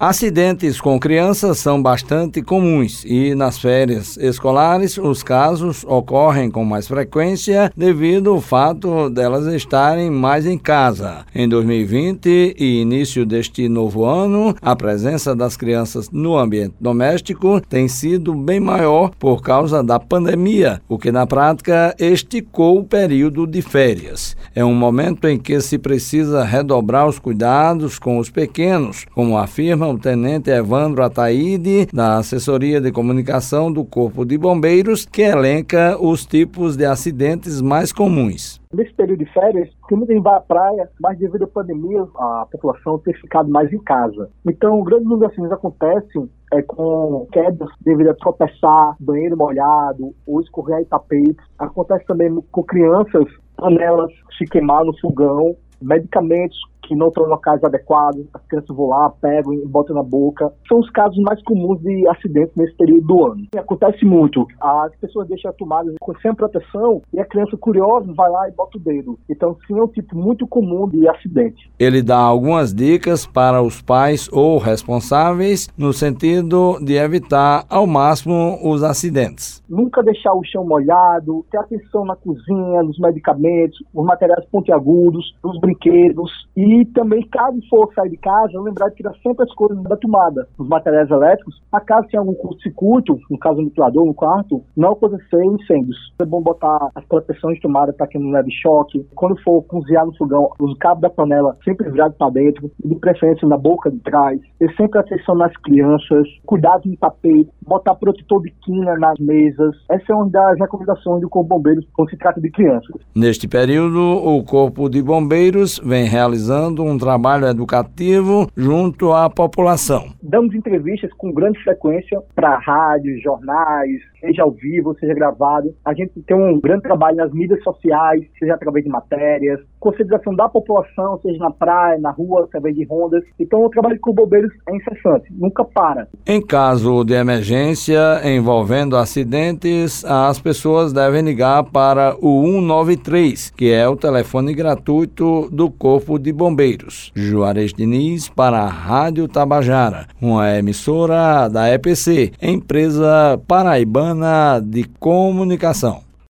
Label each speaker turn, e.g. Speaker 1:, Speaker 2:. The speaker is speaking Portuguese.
Speaker 1: Acidentes com crianças são bastante comuns e nas férias escolares os casos ocorrem com mais frequência devido ao fato delas estarem mais em casa. Em 2020 e início deste novo ano, a presença das crianças no ambiente doméstico tem sido bem maior por causa da pandemia, o que na prática esticou o período de férias. É um momento em que se precisa redobrar os cuidados com os pequenos, como afirma tenente Evandro Ataíde, da Assessoria de Comunicação do Corpo de Bombeiros, que elenca os tipos de acidentes mais comuns.
Speaker 2: Nesse período de férias, porque muita gente vai à praia, mas devido à pandemia, a população tem ficado mais em casa. Então, o grande número de acidentes acontecem é, com quedas devido a tropeçar, banheiro molhado ou escorrer tapetes. Acontece também com crianças, panelas se queimar no fogão, medicamentos que não estão em locais adequados, as crianças vão lá, pegam e botam na boca. São os casos mais comuns de acidentes nesse período do ano. E acontece muito. As pessoas deixam a tomada sem proteção e a criança curiosa vai lá e bota o dedo. Então, sim, é um tipo muito comum de acidente.
Speaker 1: Ele dá algumas dicas para os pais ou responsáveis no sentido de evitar ao máximo os acidentes.
Speaker 2: Nunca deixar o chão molhado, ter atenção na cozinha, nos medicamentos, nos materiais pontiagudos, nos brinquedos e e também, caso for sair de casa, lembrar de tirar sempre as coisas da tomada, os materiais elétricos. A casa tem algum curto-circuito, no caso do ventilador, no quarto, não acontecer incêndios. É bom botar as proteções de tomada para que não leve choque. Quando for cozinhar no fogão, os cabos da panela sempre virados para dentro, de preferência na boca de trás. Ter sempre atenção nas crianças, cuidado no tapete, botar protetor de quina nas mesas. Essa é uma das recomendações do Corpo Bombeiros quando se trata de crianças.
Speaker 1: Neste período, o Corpo de Bombeiros vem realizando realizando um trabalho educativo junto à população.
Speaker 2: Damos entrevistas com grande frequência para rádios, jornais, seja ao vivo, seja gravado. A gente tem um grande trabalho nas mídias sociais, seja através de matérias, conscientização da população, seja na praia, na rua, através de rondas. Então, o trabalho com bombeiros é incessante, nunca para.
Speaker 1: Em caso de emergência envolvendo acidentes, as pessoas devem ligar para o 193, que é o telefone gratuito do Corpo de Bombeiros. Juarez Diniz para a Rádio Tabajara, uma emissora da EPC, empresa paraibana de Comunicação.